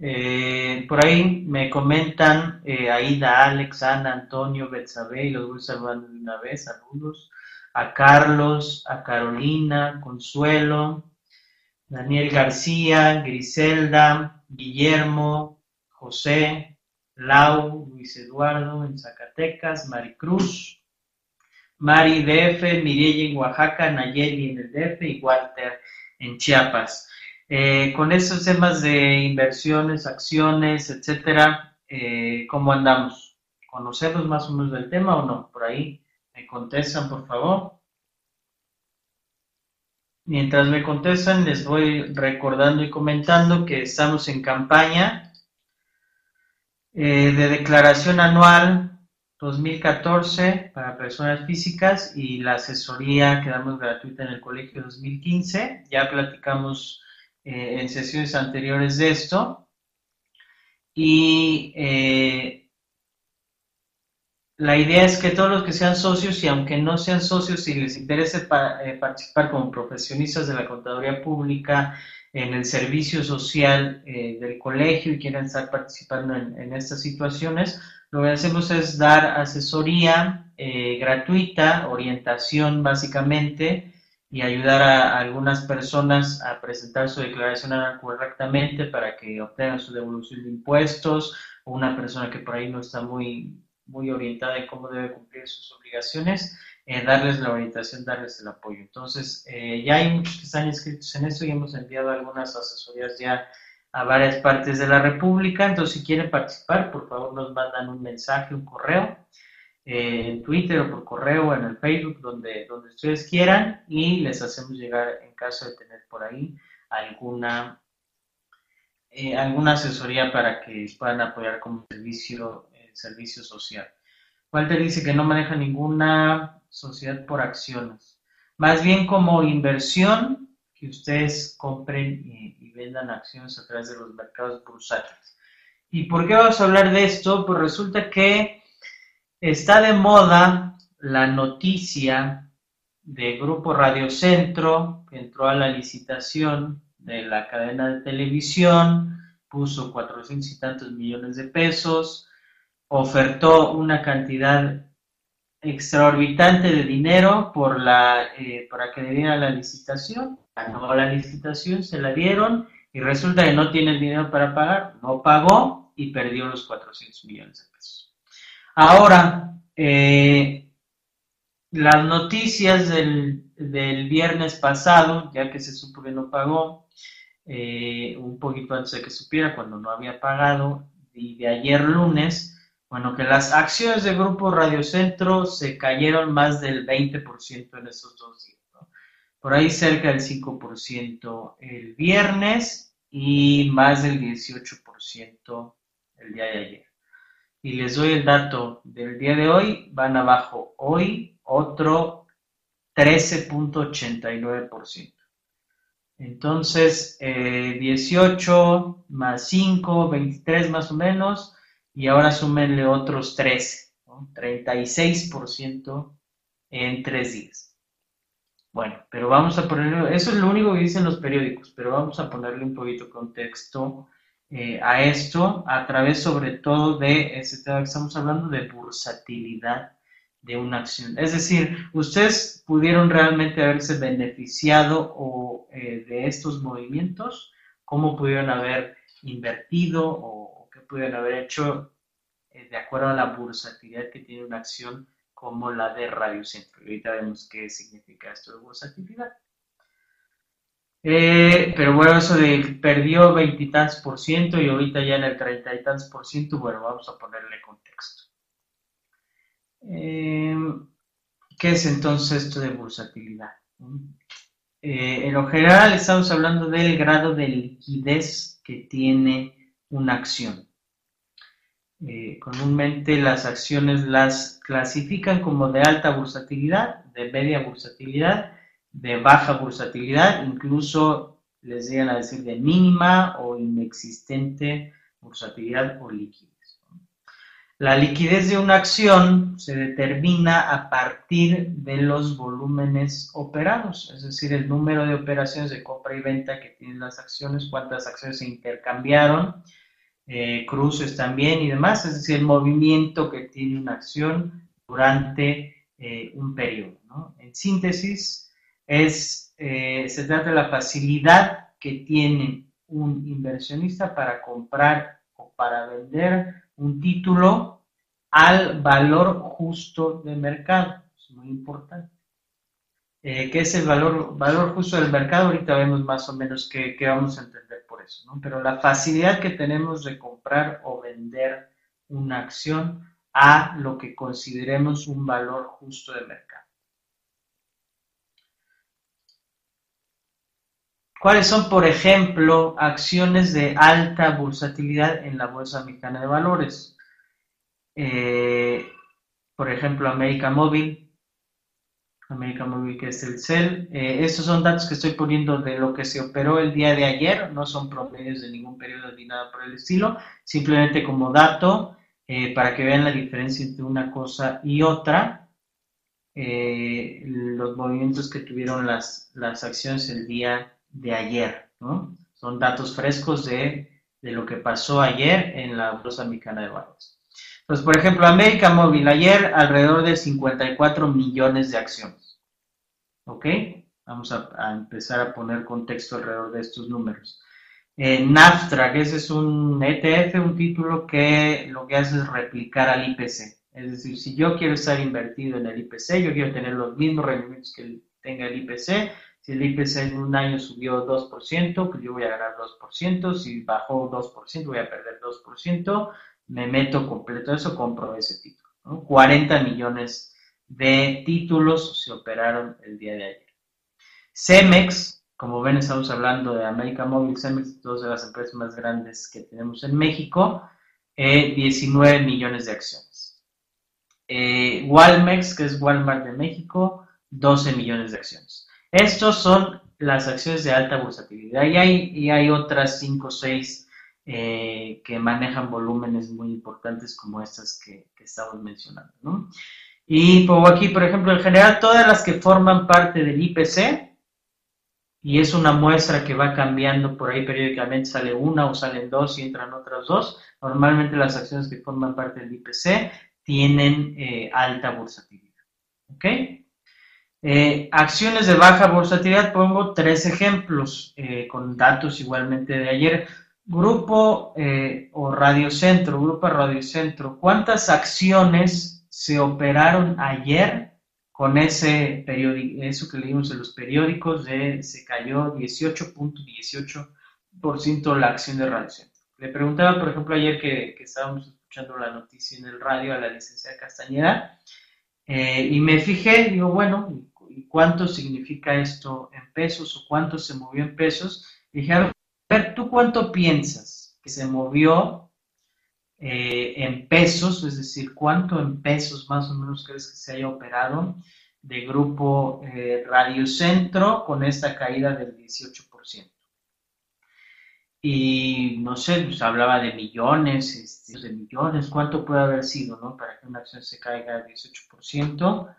Eh, por ahí me comentan eh, Aida, Alex, Ana, Antonio, Betsabe, y los voy saludando de una vez, saludos. A Carlos, a Carolina, Consuelo, Daniel García, Griselda, Guillermo, José, Lau, Luis Eduardo en Zacatecas, Maricruz, Mari DF, Mirella en Oaxaca, Nayeli en el DF y Walter en Chiapas. Eh, con esos temas de inversiones, acciones, etcétera, eh, ¿cómo andamos? ¿Conocemos más o menos del tema o no? Por ahí me contestan, por favor. Mientras me contestan, les voy recordando y comentando que estamos en campaña eh, de declaración anual 2014 para personas físicas y la asesoría que damos gratuita en el colegio 2015. Ya platicamos eh, en sesiones anteriores de esto. Y eh, la idea es que todos los que sean socios y aunque no sean socios y les interese participar como profesionistas de la contaduría pública, en el servicio social eh, del colegio y quieren estar participando en, estas situaciones, lo que hacemos es dar asesoría eh, gratuita, orientación básicamente, y ayudar a, algunas personas a presentar su declaración correctamente para que obtengan su devolución de impuestos, o una persona que por ahí no está muy, muy orientada en cómo debe cumplir sus obligaciones, eh, darles la orientación, darles el apoyo. Entonces, eh, ya hay muchos que están inscritos en esto y hemos enviado algunas asesorías ya a varias partes de la República. Entonces, si quieren participar, por favor nos mandan un mensaje, un correo, en Twitter o por correo o en el Facebook, donde, donde ustedes quieran, y les hacemos llegar, en caso de tener por ahí, alguna, alguna asesoría para que puedan apoyar como servicio, servicio social. Walter dice que no maneja ninguna sociedad por acciones. Más bien como inversión que ustedes compren y, vendan acciones a través de los mercados bursátiles. ¿Y por qué vamos a hablar de esto? Pues resulta que está de moda la noticia de Grupo Radio Centro, que entró a la licitación de la cadena de televisión, puso 400 y tantos millones de pesos, ofertó una cantidad extraorbitante de dinero eh, para que le dieran la licitación. Ganó la licitación, se la dieron y resulta que no tiene el dinero para pagar. No pagó y perdió los 400 millones de pesos. Ahora, eh, las noticias del, viernes pasado, ya que se supo que no pagó, eh, un poquito antes de que supiera, cuando no había pagado, y de ayer lunes, bueno, que las acciones del Grupo Radio Centro se cayeron más del 20% en esos dos días. Por ahí cerca del 5% el viernes y más del 18% el día de ayer. Y les doy el dato del día de hoy, van abajo hoy otro 13.89%. Entonces, 18 eh, más 5, 23 más o menos, y ahora súmenle otros 13, ¿no? 36% en tres días. Bueno, pero vamos a ponerle, eso es lo único que dicen los periódicos, pero vamos a ponerle un poquito contexto eh, a esto a través sobre todo de ese tema que estamos hablando de bursatilidad de una acción. Es decir, ustedes pudieron realmente haberse beneficiado o, eh, de estos movimientos, cómo pudieron haber invertido o pudieron haber hecho eh, de acuerdo a la bursatilidad que tiene una acción como la de Radio Centro. Y ahorita vemos qué significa esto de bursatilidad. Eh, pero bueno, eso de perdió veintitantos por ciento y ahorita ya en el treinta y tantos por ciento, bueno, vamos a ponerle contexto. Eh, ¿Qué es entonces esto de bursatilidad? en lo general estamos hablando del grado de liquidez que tiene una acción. Eh, comúnmente las acciones las clasifican como de alta bursatilidad, de media bursatilidad, de baja bursatilidad, incluso les llegan a decir de mínima o inexistente bursatilidad o liquidez. La liquidez de una acción se determina a partir de los volúmenes operados, es decir, el número de operaciones de compra y venta que tienen las acciones, cuántas acciones se intercambiaron, eh, cruces también y demás, es decir, el movimiento que tiene una acción durante eh, un periodo. En síntesis, es, eh, se trata de la facilidad que tiene un inversionista para comprar o para vender un título al valor justo del mercado. Es muy importante. Eh, ¿Qué es el valor, valor justo del mercado? Ahorita vemos más o menos qué, vamos a entender por eso, ¿no? Pero la facilidad que tenemos de comprar o vender una acción a lo que consideremos un valor justo del mercado. ¿Cuáles son, por ejemplo, acciones de alta bursatilidad en la Bolsa Mexicana de Valores? Eh, por ejemplo, América Móvil, América Móvil que es el CEL. Eh, estos son datos que estoy poniendo de lo que se operó el día de ayer, no son promedios de ningún periodo ni nada por el estilo, simplemente como dato eh, para que vean la diferencia entre una cosa y otra, los movimientos que tuvieron las, las acciones el día de ayer, ¿no? Son datos frescos de, lo que pasó ayer en la Bolsa Mexicana de Valores. Pues, por ejemplo, América Móvil, ayer alrededor de 54 millones de acciones. ¿Ok? Vamos a, empezar a poner contexto alrededor de estos números. Eh, NAFTRA, que ese es un ETF, un título que lo que hace es replicar al IPC. Es decir, si yo quiero estar invertido en el IPC, yo quiero tener los mismos rendimientos que tenga el IPC, si el IPC en un año subió 2%, pues yo voy a ganar 2%. Si bajó 2%, voy a perder 2%. Me meto completo eso, compro ese título. 40 millones de títulos se operaron el día de ayer. Cemex, como ven, estamos hablando de América Móvil, Cemex, dos de las empresas más grandes que tenemos en México, 19 eh, millones de acciones. Eh, Walmex, que es Walmart de México, 12 millones de acciones. Estos son las acciones de alta bursatilidad y hay, y hay otras 5 o 6 eh, que manejan volúmenes muy importantes como estas que, estamos mencionando. ¿no? Y pongo aquí, por ejemplo, en general todas las que forman parte del IPC, y es una muestra que va cambiando por ahí periódicamente, sale una o salen dos y entran otras dos. Normalmente las acciones que forman parte del IPC tienen eh, alta bursatilidad. ¿Ok? Eh, acciones de baja volatilidad, pongo tres ejemplos eh, con datos igualmente de ayer. Grupo eh, o Radiocentro, Grupo Radiocentro, ¿cuántas acciones se operaron ayer con ese periódico, eso que leímos en los periódicos, se cayó 18.18% la acción de Radiocentro? Le preguntaba, por ejemplo, ayer que, estábamos escuchando la noticia en el radio a la licenciada Castañeda, y me fijé, digo, bueno, ¿y cuánto significa esto en pesos o cuánto se movió en pesos? Y dije, a ver, ¿tú cuánto piensas que se movió eh, en pesos? Es decir, ¿cuánto en pesos más o menos crees que se haya operado de grupo eh, Radiocentro con esta caída del 18%? y no sé, pues hablaba de millones, este, de millones, cuánto puede haber sido, ¿no? Para que una acción se caiga al 18%.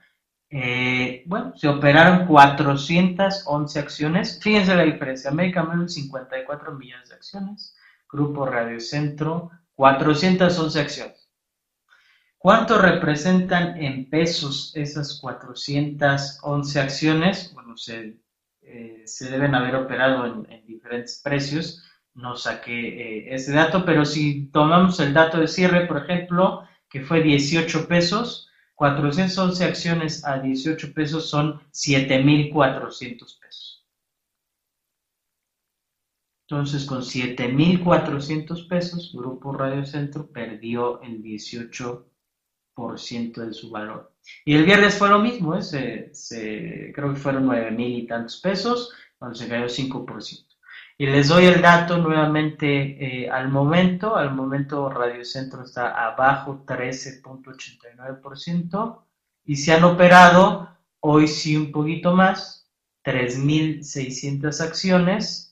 Eh, bueno, se operaron 411 acciones. Fíjense la diferencia. América Móvil 54 millones de acciones. Grupo Radio Centro 411 acciones. ¿Cuánto representan en pesos esas 411 acciones? Bueno, se, eh, se deben haber operado en, en diferentes precios no saqué eh, ese dato, pero si tomamos el dato de cierre, por ejemplo, que fue 18 pesos, 411 acciones a 18 pesos son 7.400 pesos. Entonces, con 7.400 pesos, Grupo Radio Centro perdió el 18% de su valor. Y el viernes fue lo mismo, ¿eh? creo que fueron 9.000 y tantos pesos, cuando se cayó 5%. Y les doy el dato nuevamente eh, al momento. Al momento Radio Centro está abajo 13.89% y se han operado hoy sí un poquito más, 3.600 acciones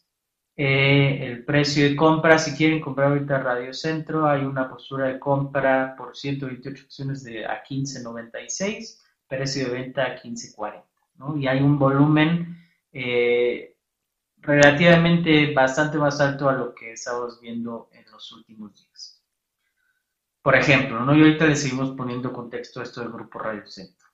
Eh, el precio de compra, si quieren comprar ahorita Radio Centro, hay una postura de compra por 128 acciones de a 15.96, precio de venta a 15.40, ¿no? Y hay un volumen eh, relativamente bastante más alto a lo que estamos viendo en los últimos días. Por ejemplo, ¿no? y ahorita le seguimos poniendo contexto a esto del Grupo Radio Centro.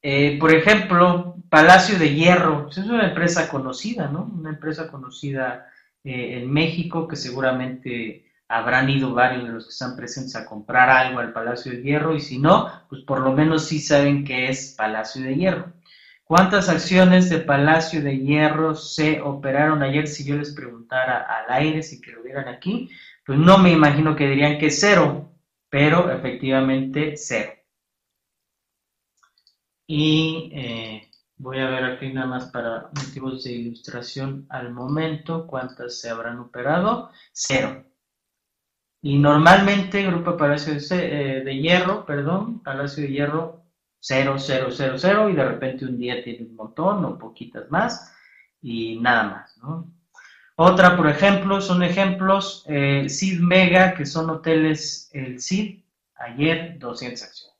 Eh, por ejemplo, Palacio de Hierro, pues, es una empresa conocida, ¿no? Una empresa conocida eh, en México que seguramente habrán ido varios de los que están presentes a comprar algo al Palacio de Hierro y si no, pues por lo menos sí saben que es Palacio de Hierro. ¿Cuántas acciones de Palacio de Hierro se operaron ayer? Si yo les preguntara al aire, si que lo vieran aquí, pues no me imagino que dirían que cero, pero efectivamente cero. Y eh, voy a ver aquí nada más para motivos de ilustración al momento cuántas se habrán operado. Cero. Y normalmente Grupo Palacio de, eh, de Hierro, perdón, Palacio de Hierro 0, 0, 0, 0 y de repente un día tiene un montón o poquitas más y nada más. Otra, por ejemplo, son ejemplos, eh, Mega, que son hoteles, el CID, ayer 200 acciones.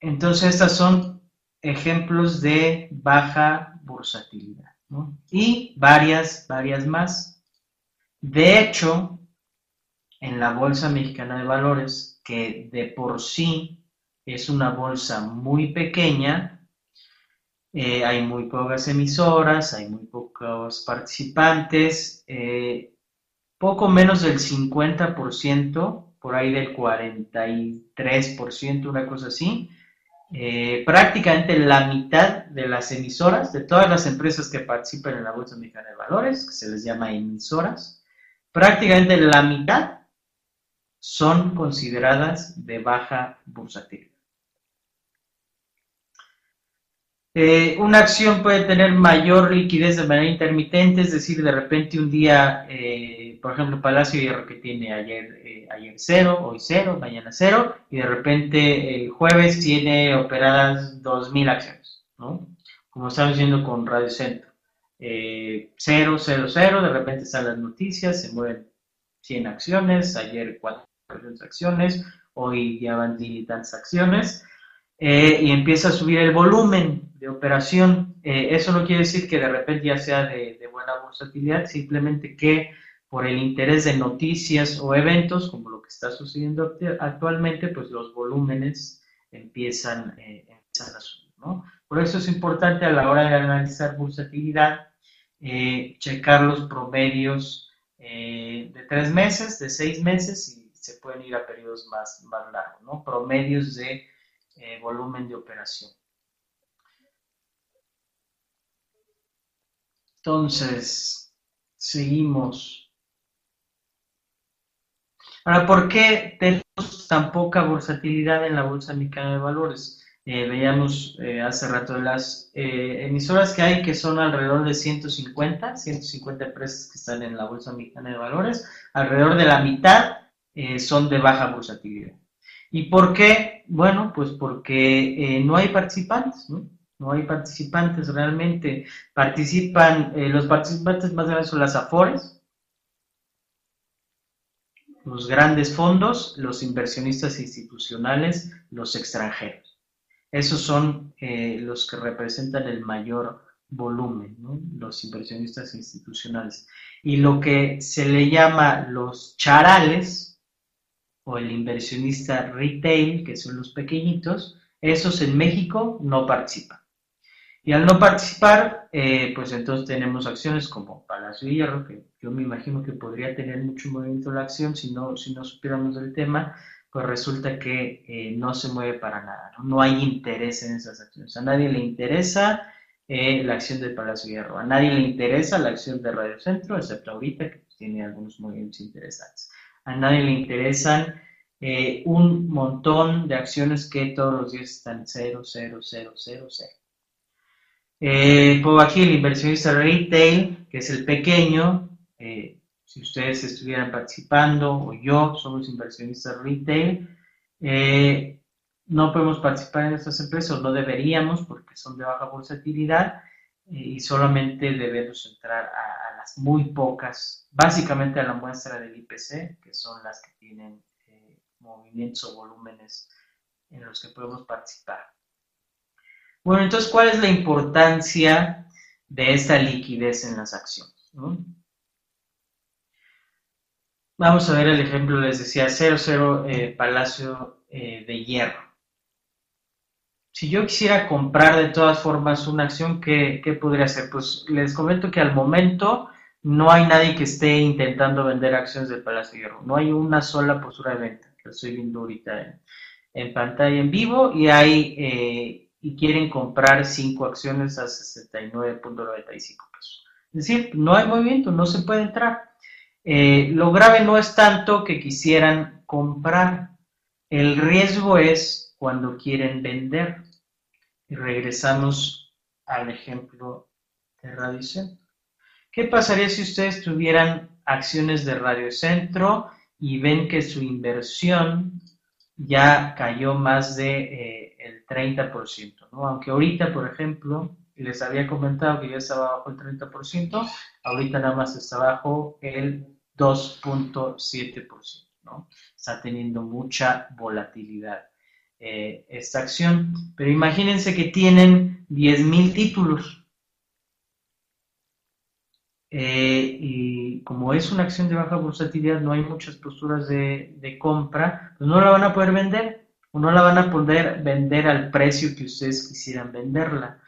Entonces, estas son ejemplos de baja bursatilidad. Y varias, varias más. De hecho, en la Bolsa Mexicana de Valores, que de por sí es una bolsa muy pequeña, eh, hay muy pocas emisoras, hay muy pocos participantes, eh, poco menos del 50%, por ahí del 43%, una cosa así. Eh, prácticamente la mitad de las emisoras, de todas las empresas que participan en la Bolsa Mexicana de Valores, que se les llama emisoras, prácticamente la mitad son consideradas de baja bursatilidad. Eh, una acción puede tener mayor liquidez de manera intermitente, es decir, de repente un día, eh, por ejemplo, Palacio Hierro que tiene ayer, eh, ayer cero, hoy cero, mañana cero, y de repente el jueves tiene operadas 2.000 acciones, ¿no? Como estamos viendo con Radio Centro. cero, cero, cero, de repente salen las noticias, se mueven 100 acciones, ayer 4 acciones, hoy ya van tantas acciones, eh, y empieza a subir el volumen de operación. Eh, eso no quiere decir que de repente ya sea de, buena bursatilidad, simplemente que por el interés de noticias o eventos, como lo que está sucediendo actualmente, pues los volúmenes empiezan, eh, empiezan a subir. ¿no? Por eso es importante a la hora de analizar bursatilidad, checar los promedios de tres meses, de seis meses y se pueden ir a periodos más, más largos, ¿no? Promedios de eh, volumen de operación. Entonces, seguimos. Ahora, ¿por qué tenemos tan poca versatilidad en la Bolsa Mexicana de Valores? Eh, veíamos eh, hace rato las emisoras que hay, que son alrededor de 150, 150 empresas que están en la Bolsa Mexicana de Valores, alrededor de la mitad eh, son de baja bursatilidad. ¿Y por qué? Bueno, pues porque eh, no hay participantes, ¿no? No hay participantes realmente. Participan, eh, los participantes más grandes son las AFORES, los grandes fondos, los inversionistas institucionales, los extranjeros. Esos son los que representan el mayor volumen, ¿no? los inversionistas institucionales. Y lo que se le llama los charales, o el inversionista retail, que son los pequeñitos, esos en México no participan. Y al no participar, eh, pues entonces tenemos acciones como Palacio Hierro, que yo me imagino que podría tener mucho movimiento la acción si no, si no supiéramos del tema, pues resulta que eh, no se mueve para nada, ¿no? hay interés en esas acciones. A nadie le interesa eh, la acción del Palacio Hierro, a nadie le interesa la acción de Radio Centro, excepto ahorita que tiene algunos movimientos interesantes a nadie le interesan eh, un montón de acciones que todos los días están 0, 0, 0, 0, 0. Eh, pongo aquí el inversionista retail, que es el pequeño. Eh, si ustedes estuvieran participando o yo somos inversionistas retail, eh, no podemos participar en estas empresas, no deberíamos porque son de baja volatilidad y solamente debemos entrar a, muy pocas, básicamente a la muestra del IPC, que son las que tienen eh, movimientos o volúmenes en los que podemos participar. Bueno, entonces, ¿cuál es la importancia de esta liquidez en las acciones? Vamos a ver el ejemplo, les decía, 00 eh, Palacio eh, de Hierro. Si yo quisiera comprar de todas formas una acción, ¿qué, podría hacer? Pues les comento que al momento no hay nadie que esté intentando vender acciones del Palacio de Hierro. No hay una sola postura de venta. Lo estoy viendo ahorita en, pantalla en vivo y hay eh, y quieren comprar 5 acciones a 69.95 pesos. Es decir, no hay movimiento, no se puede entrar. Eh, lo grave no es tanto que quisieran comprar, el riesgo es cuando quieren vender. Y regresamos al ejemplo de Radio Centro. ¿Qué pasaría si ustedes tuvieran acciones de Radio Centro y ven que su inversión ya cayó más de eh, el 30%, ¿no? Aunque ahorita, por ejemplo, les había comentado que ya estaba bajo el 30%, ahorita nada más está bajo el 2.7%, ¿no? Está teniendo mucha volatilidad eh, esta acción, pero imagínense que tienen 10.000 títulos. Eh, y como es una acción de baja volatilidad, no hay muchas posturas de, compra, pues no la van a poder vender o no la van a poder vender al precio que ustedes quisieran venderla.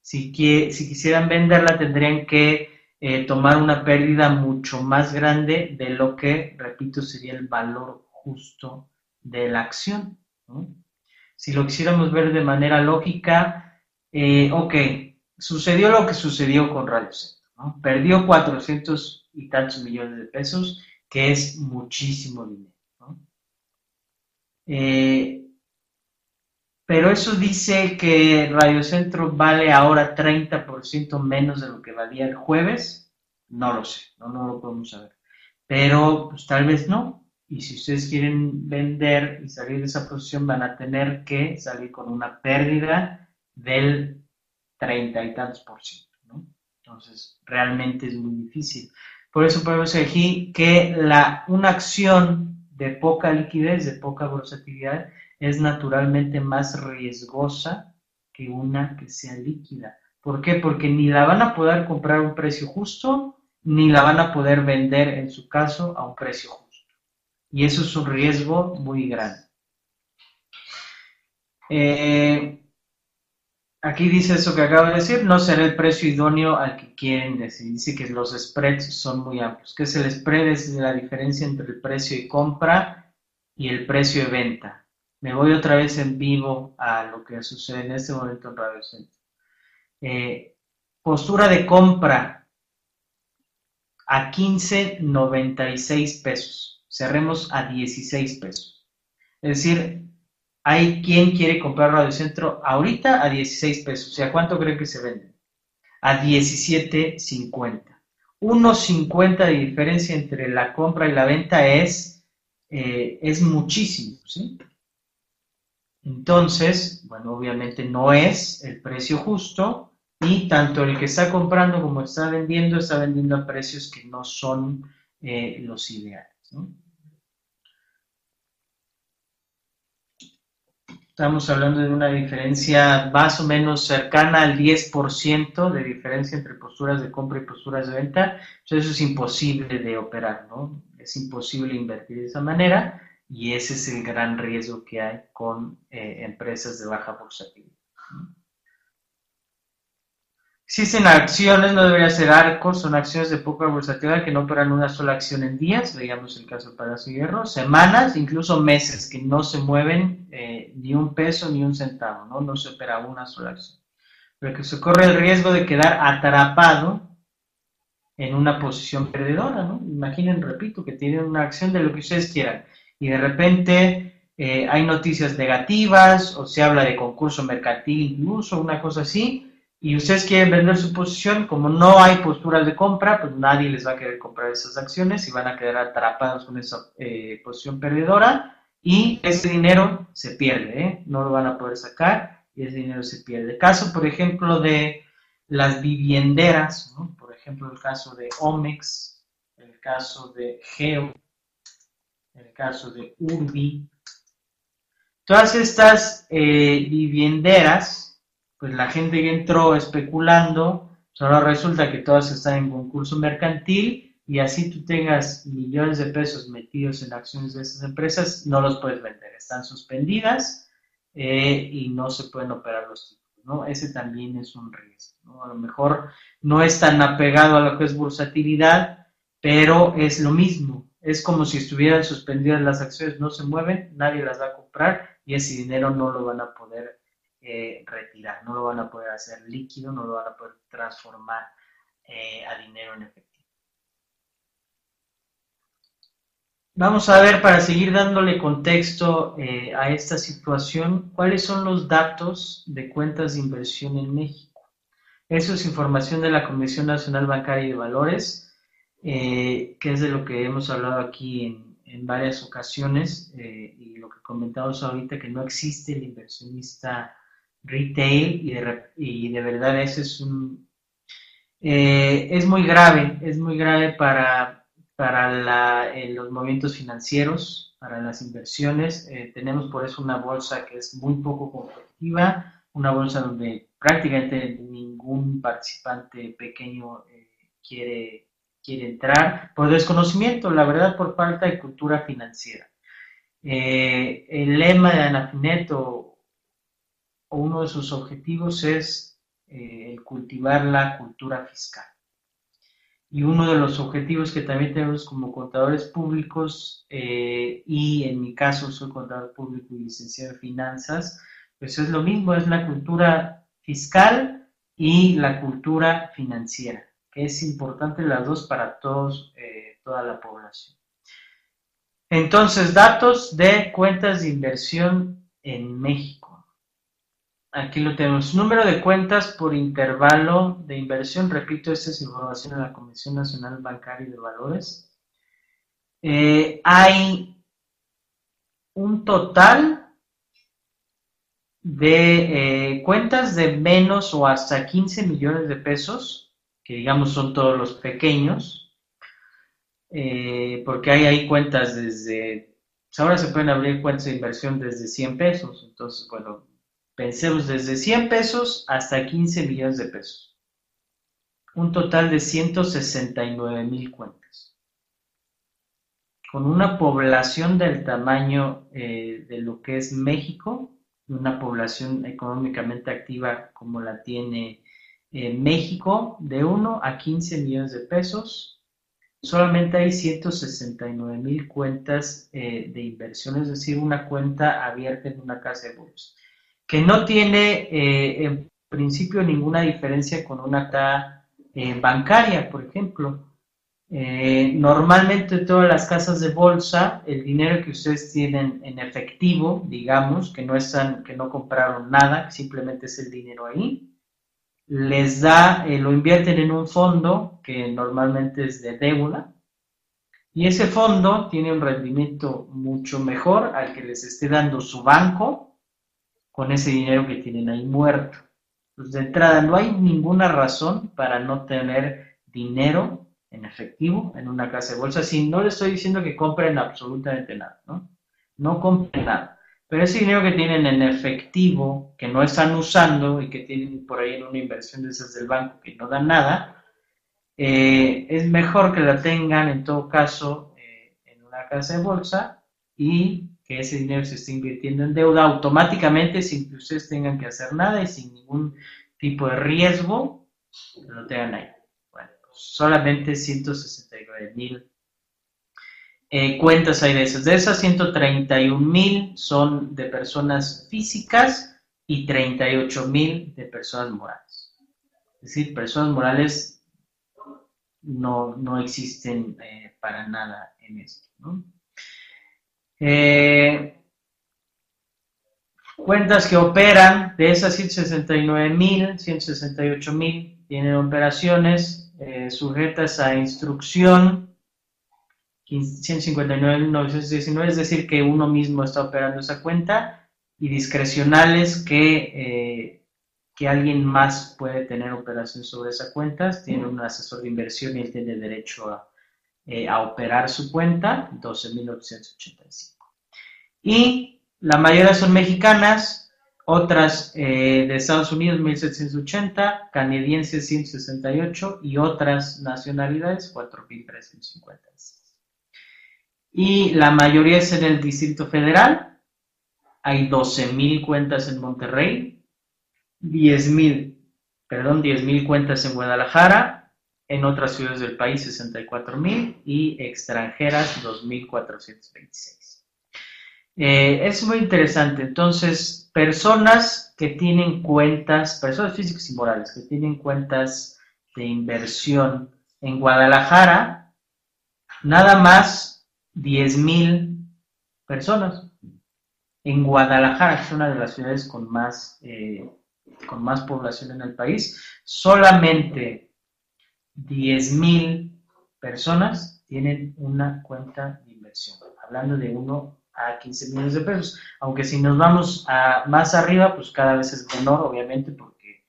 Si, si quisieran venderla tendrían que eh, tomar una pérdida mucho más grande de lo que, repito, sería el valor justo de la acción. Si lo quisiéramos ver de manera lógica, eh, ok, sucedió lo que sucedió con Radio Perdió 400 y tantos millones de pesos, que es muchísimo dinero. Eh, pero eso dice que Radio Centro vale ahora 30% menos de lo que valía el jueves. No lo sé, no, no lo podemos saber. Pero pues, tal vez no. Y si ustedes quieren vender y salir de esa posición, van a tener que salir con una pérdida del 30 y tantos por ciento. Entonces, realmente es muy difícil. Por eso podemos decir que la, una acción de poca liquidez, de poca volatilidad, es naturalmente más riesgosa que una que sea líquida. ¿Por qué? Porque ni la van a poder comprar a un precio justo, ni la van a poder vender, en su caso, a un precio justo. Y eso es un riesgo muy grande. Eh, aquí dice eso que acabo de decir, no será el precio idóneo al que quieren decir. Dice que los spreads son muy amplios. ¿Qué es el spread? Es la diferencia entre el precio de compra y el precio de venta. Me voy otra vez en vivo a lo que sucede en este momento en Radio Centro. Eh, postura de compra a 15.96 pesos. Cerremos a 16 pesos. Es decir, hay quien quiere comprar Radio Centro ahorita a 16 pesos. O sea, ¿cuánto creen que se vende? A 17.50. 1.50 de diferencia entre la compra y la venta es, eh, es muchísimo, ¿sí? Entonces, bueno, obviamente no es el precio justo y tanto el que está comprando como está vendiendo está vendiendo a precios que no son eh, los ideales. Estamos hablando de una diferencia más o menos cercana al 10% de diferencia entre posturas de compra y posturas de venta. Entonces eso es imposible de operar, ¿no? Es imposible invertir de esa manera y ese es el gran riesgo que hay con eh, empresas de baja bursatilidad. Existen acciones, no debería ser arcos, son acciones de poca bursatilidad que no operan una sola acción en días, veíamos el caso de Palacio Hierro, semanas, incluso meses, que no se mueven eh, ni un peso ni un centavo, ¿no? no se opera una sola acción. Pero que se corre el riesgo de quedar atrapado en una posición perdedora, ¿no? Imaginen, repito, que tienen una acción de lo que ustedes quieran y de repente eh, hay noticias negativas o se habla de concurso mercantil incluso, una cosa así, y ustedes quieren vender su posición, como no hay posturas de compra, pues nadie les va a querer comprar esas acciones y van a quedar atrapados con esa eh, posición perdedora y ese dinero se pierde, ¿eh? no lo van a poder sacar y ese dinero se pierde. Caso, por ejemplo, de las vivienderas, por ejemplo el caso de Omex, el caso de Geo, el caso de Urbi. Todas estas eh, vivienderas, pues la gente que entró especulando, solo resulta que todas están en concurso mercantil y así tú tengas millones de pesos metidos en acciones de esas empresas, no los puedes vender, están suspendidas eh, y no se pueden operar los títulos, ¿no? Ese también es un riesgo, ¿no? A lo mejor no es tan apegado a lo que es bursatilidad, pero es lo mismo, es como si estuvieran suspendidas las acciones, no se mueven, nadie las va a comprar y ese dinero no lo van a poder retirar, no lo van a poder hacer líquido, no lo van a poder transformar eh, a dinero en efectivo. Vamos a ver, para seguir dándole contexto eh, a esta situación, cuáles son los datos de cuentas de inversión en México. Eso es información de la Comisión Nacional Bancaria y de Valores eh, que es de lo que hemos hablado aquí en, varias ocasiones y lo que comentamos ahorita, que no existe el inversionista retail y de, y de verdad eso es un... Eh, es muy grave, es muy grave para, para los movimientos financieros, para las inversiones. tenemos por eso una bolsa que es muy poco competitiva, una bolsa donde prácticamente ningún participante pequeño quiere quiere entrar por desconocimiento, la verdad por falta de cultura financiera. Eh, el lema de Anafinet o, uno de sus objetivos es eh, cultivar la cultura fiscal. Y uno de los objetivos que también tenemos como contadores públicos, eh, y en mi caso soy contador público y licenciado en finanzas, pues es lo mismo, es la cultura fiscal y la cultura financiera es importante las dos para todos, eh, toda la población. Entonces, datos de cuentas de inversión en México. Aquí lo tenemos. Número de cuentas por intervalo de inversión. Repito, esta es información de la Comisión Nacional Bancaria y de Valores. Eh, hay un total de eh, cuentas de menos o hasta 15 millones de pesos que digamos son todos los pequeños, eh, porque hay ahí cuentas desde, pues ahora se pueden abrir cuentas de inversión desde 100 pesos, entonces, bueno, pensemos desde 100 pesos hasta 15 millones de pesos. Un total de 169 mil cuentas. Con una población del tamaño eh, de lo que es México, una población económicamente activa como la tiene en México, de 1 a 15 millones de pesos, solamente hay 169 mil cuentas eh, de inversión, es decir, una cuenta abierta en una casa de bolsa, que no tiene eh, en principio ninguna diferencia con una cuenta eh, bancaria, por ejemplo. normalmente todas las casas de bolsa, el dinero que ustedes tienen en efectivo, digamos, que no están, que no compraron nada, simplemente es el dinero ahí, les da, eh, lo invierten en un fondo que normalmente es de deuda, y ese fondo tiene un rendimiento mucho mejor al que les esté dando su banco con ese dinero que tienen ahí muerto. De entrada, no hay ninguna razón para no tener dinero en efectivo en una casa de bolsa. Si no les estoy diciendo que compren absolutamente nada, ¿no? No compren nada. Pero ese dinero que tienen en efectivo, que no están usando y que tienen por ahí en una inversión de esas del banco que no dan nada, eh, es mejor que la tengan en todo caso eh, en una casa de bolsa y que ese dinero se esté invirtiendo en deuda automáticamente sin que ustedes tengan que hacer nada y sin ningún tipo de riesgo, lo tengan ahí. Bueno, pues solamente 169 mil eh, cuentas hay de esas. De esas 131 mil son de personas físicas y 38 mil de personas morales. Es decir, personas morales no, no existen eh, para nada en esto. Eh, cuentas que operan, de esas 169 mil, 168 mil tienen operaciones sujetas a instrucción 159.919, es decir, que uno mismo está operando esa cuenta, y discrecionales que eh, que alguien más puede tener operación sobre esa cuenta, tiene un asesor de inversión y él tiene derecho a, eh, a operar su cuenta, 12.885. Y la mayoría son mexicanas, otras eh, de Estados Unidos 1780, canadienses 168 y otras nacionalidades 4356. Y la mayoría es en el Distrito Federal, hay 12.000 cuentas en Monterrey, 10.000, perdón, 10.000 cuentas en Guadalajara, en otras ciudades del país 64.000 y extranjeras 2.426. Eh, es muy interesante. Entonces, personas que tienen cuentas, personas físicas y morales que tienen cuentas de inversión en Guadalajara, nada más 10.000 personas. En Guadalajara, que es una de las ciudades con más eh, con más población en el país, solamente 10.000 personas tienen una cuenta de inversión, hablando de 1 a 15 millones de pesos. Aunque si nos vamos a más arriba, pues cada vez es menor, obviamente, porque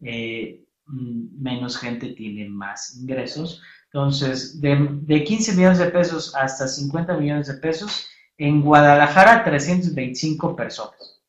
eh, menos gente tiene más ingresos. Entonces, de, de 15 millones de pesos hasta 50 millones de pesos, en Guadalajara 325 personas.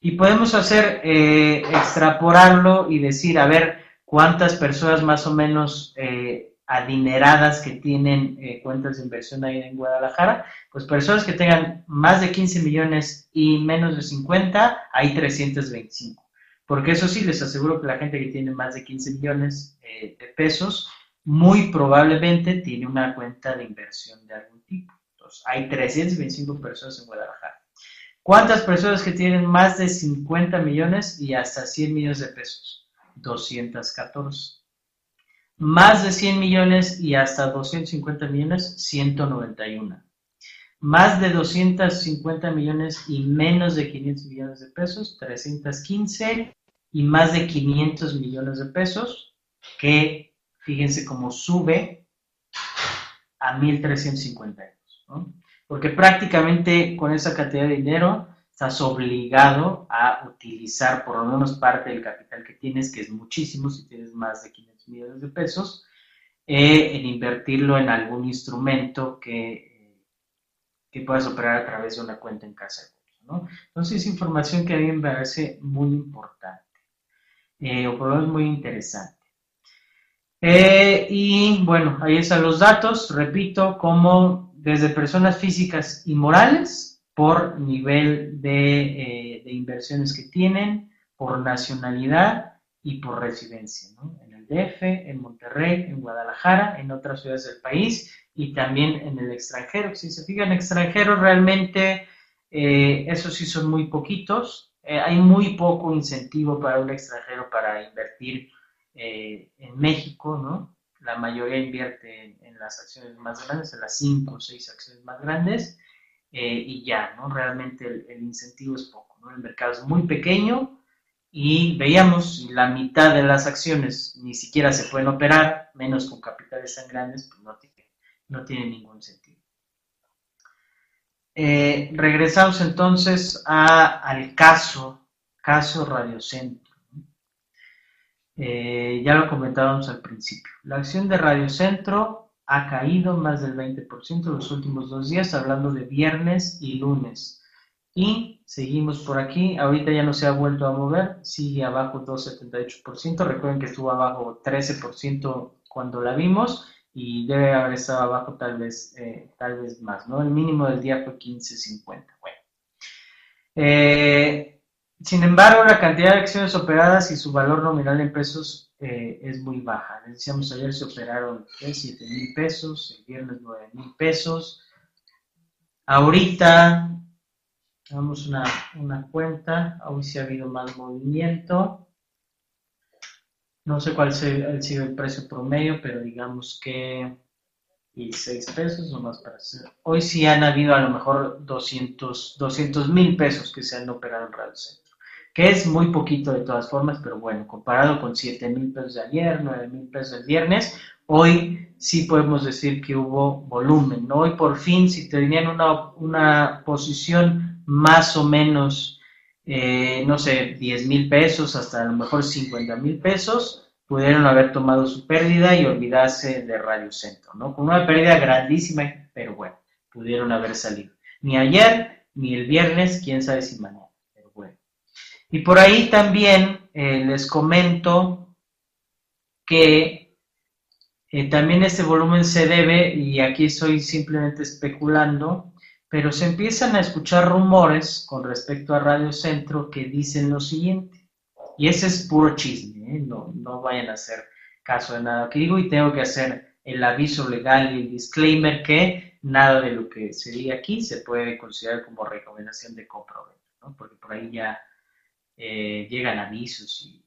Y podemos hacer, eh, extrapolarlo y decir, a ver, cuántas personas más o menos eh, adineradas que tienen eh, cuentas de inversión ahí en Guadalajara, pues personas que tengan más de 15 millones y menos de 50, hay 325. Porque eso sí, les aseguro que la gente que tiene más de 15 millones de pesos, muy probablemente tiene una cuenta de inversión de algún tipo. Entonces, hay 325 personas en Guadalajara. ¿Cuántas personas que tienen más de 50 millones y hasta 100 millones de pesos? 214. Más de 100 millones y hasta 250 millones, 191. Más de 250 millones y menos de 500 millones de pesos, 315. Y más de 500 millones de pesos, que fíjense cómo sube a 1.350 euros porque prácticamente con esa cantidad de dinero estás obligado a utilizar por lo menos parte del capital que tienes, que es muchísimo si tienes más de 500 millones de pesos, eh, en invertirlo en algún instrumento que, que puedas operar a través de una cuenta en casa de. Entonces es información que a mí me parece muy importante, eh, o por lo menos muy interesante. Eh, y bueno, ahí están los datos, repito, como desde personas físicas y morales, por nivel de, eh, inversiones que tienen, por nacionalidad y por residencia, en el DF, en Monterrey, en Guadalajara, en otras ciudades del país y también en el extranjero. Si se fijan, extranjeros realmente, eh, esos sí son muy poquitos. Eh, hay muy poco incentivo para un extranjero para invertir en México, ¿no? la mayoría invierte en, las acciones más grandes, en las 5 o 6 acciones más grandes, eh, y ya, ¿no? Realmente el, incentivo es poco, ¿no? El mercado es muy pequeño y veíamos la mitad de las acciones ni siquiera se pueden operar, menos con capitales tan grandes, pues no tiene, ningún sentido. Eh, regresamos entonces al caso, caso Radiocentro. Eh, ya lo comentábamos al principio. La acción de Radio Centro ha caído más del 20% en los últimos dos días, hablando de viernes y lunes. Y seguimos por aquí. Ahorita ya no se ha vuelto a mover, sigue abajo 2,78%. Recuerden que estuvo abajo 13% cuando la vimos y debe haber estado abajo tal vez, eh, tal vez más, ¿no? El mínimo del día fue 15.50. Bueno. Eh, sin embargo, la cantidad de acciones operadas y su valor nominal en pesos eh, es muy baja. Decíamos ayer se operaron 7 mil pesos, el viernes 9 mil pesos. Ahorita, damos una, una cuenta, hoy sí ha habido más movimiento. No sé cuál ha sido el precio promedio, pero digamos que 16 pesos o más para hacer. Hoy sí han habido a lo mejor 200 mil pesos que se han operado en Radio que es muy poquito de todas formas, pero bueno, comparado con 7 mil pesos de ayer, 9 mil pesos el viernes, hoy sí podemos decir que hubo volumen, ¿no? Hoy por fin, si tenían una, una posición más o menos eh, no sé, 10 mil pesos hasta a lo mejor 50 mil pesos, pudieron haber tomado su pérdida y olvidarse de Radio Centro, ¿no? Con una pérdida grandísima, pero bueno, pudieron haber salido. Ni ayer, ni el viernes, quién sabe si mañana. Y por ahí también eh, les comento que eh, también este volumen se debe, y aquí estoy simplemente especulando, pero se empiezan a escuchar rumores con respecto a Radio Centro que dicen lo siguiente, y ese es puro chisme, ¿eh? no, no vayan a hacer caso de nada que digo y tengo que hacer el aviso legal y el disclaimer que nada de lo que se diga aquí se puede considerar como recomendación de compra ¿no? porque por ahí ya eh, llegan avisos y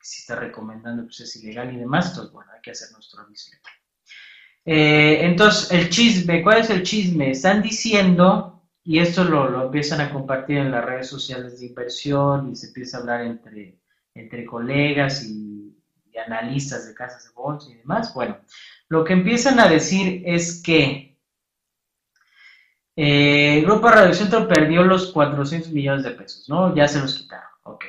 si está recomendando pues es ilegal y demás, entonces bueno, hay que hacer nuestro aviso. Eh, entonces, el chisme, ¿cuál es el chisme? Están diciendo, y esto lo, empiezan a compartir en las redes sociales de inversión y se empieza a hablar entre, entre colegas y, analistas de casas de bolsa y demás. Bueno, lo que empiezan a decir es que eh, el Grupo Radio Centro perdió los 400 millones de pesos, ¿no? Ya se los quitaron, ok.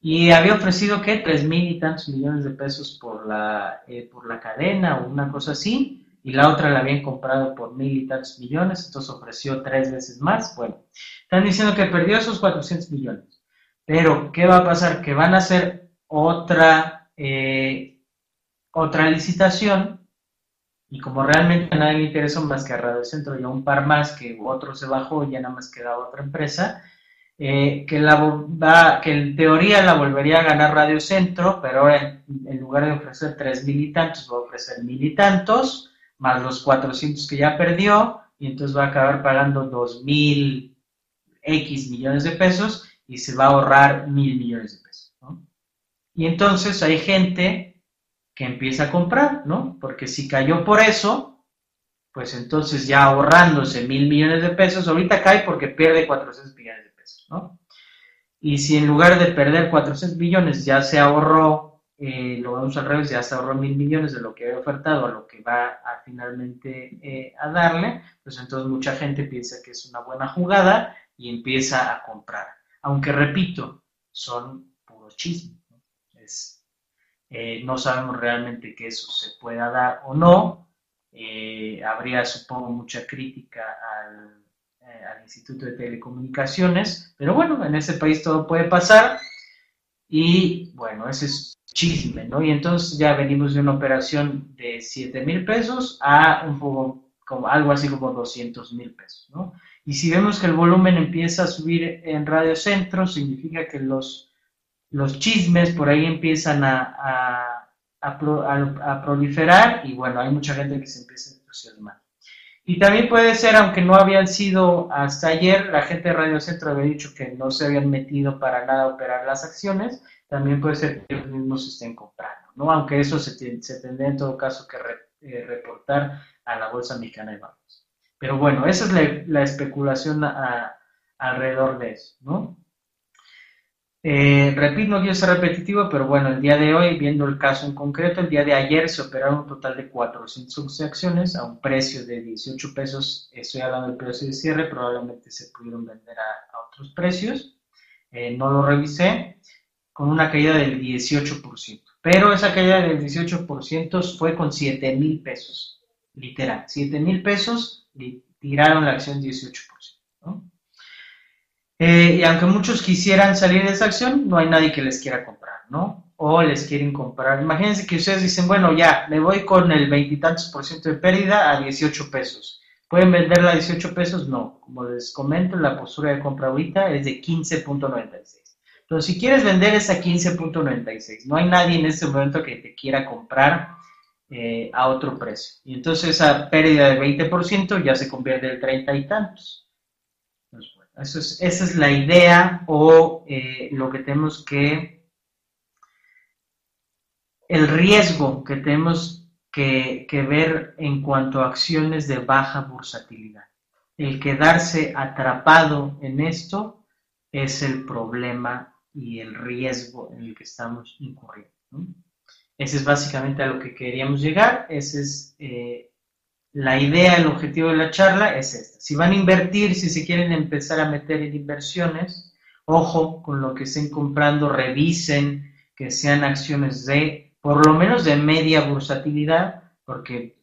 Y había ofrecido, ¿qué? Tres mil y tantos millones de pesos por la, eh, por la cadena o una cosa así, y la otra la habían comprado por mil y tantos millones, entonces ofreció tres veces más. Bueno, están diciendo que perdió esos 400 millones. Pero, ¿qué va a pasar? Que van a hacer otra, eh, otra licitación, y como realmente a nadie le interesa más que a Radio Centro y a un par más, que otro se bajó y ya nada más quedaba otra empresa, eh, que, en teoría la volvería a ganar Radio Centro, pero ahora en, lugar de ofrecer tres mil y tantos, va a ofrecer mil y tantos, más los 400 que ya perdió, y entonces va a acabar pagando dos mil X millones de pesos y se va a ahorrar mil millones de pesos. Y entonces hay gente que empieza a comprar, ¿no? Porque si cayó por eso, pues entonces ya ahorrándose mil millones de pesos, ahorita cae porque pierde 400 millones y si en lugar de perder 400 millones ya se ahorró, eh, lo vamos al revés, ya se ahorró mil millones de lo que había ofertado a lo que va a finalmente eh, a darle, pues entonces mucha gente piensa que es una buena jugada y empieza a comprar. Aunque repito, son puros chismes. Eh, no sabemos realmente que eso se pueda dar o no. habría, supongo, mucha crítica al eh, al Instituto de Telecomunicaciones, pero bueno, en ese país todo puede pasar y bueno, ese es chisme, ¿no? Y entonces ya venimos de una operación de 7 mil pesos a un poco, como algo así como 200 mil pesos, ¿no? Y si vemos que el volumen empieza a subir en Radio Centro, significa que los, los chismes por ahí empiezan a, a proliferar y bueno, hay mucha gente que se empieza a entusiasmar. Y también puede ser, aunque no habían sido hasta ayer, la gente de Radio Centro había dicho que no se habían metido para nada a operar las acciones, también puede ser que ellos mismos se estén comprando, ¿no? Aunque eso se, tendría en todo caso que eh, reportar a la Bolsa Mexicana de Valores. Pero bueno, esa es la, especulación alrededor de eso, ¿no? Eh, repito, no quiero ser repetitivo, pero bueno, el día de hoy, viendo el caso en concreto, el día de ayer se operaron un total de 411 acciones a un precio de 18 pesos. Estoy hablando del precio de cierre, probablemente se pudieron vender a, otros precios. Eh, no lo revisé, con una caída del 18%. Pero esa caída del 18% fue con 7 mil pesos, literal. 7 mil pesos tiraron la acción 18%. Eh, y aunque muchos quisieran salir de esa acción, no hay nadie que les quiera comprar, ¿no? O les quieren comprar. Imagínense que ustedes dicen, bueno, ya, me voy con el veintitantos por ciento de pérdida a 18 pesos. ¿Pueden venderla a 18 pesos? No. Como les comento, la postura de compra ahorita es de 15.96. Entonces, si quieres vender es a 15.96. No hay nadie en este momento que te quiera comprar eh, a otro precio. Y entonces esa pérdida de 20% ya se convierte en 30 y tantos esa es la idea o eh, lo que tenemos que, el riesgo que tenemos que, ver en cuanto a acciones de baja bursatilidad. El quedarse atrapado en esto es el problema y el riesgo en el que estamos incurriendo. Ese es básicamente a lo que queríamos llegar, ese es eh, la idea, el objetivo de la charla es esta. Si van a invertir, si se quieren empezar a meter en inversiones ojo con lo que estén comprando, revisen que sean acciones de, por lo menos de media bursatilidad, porque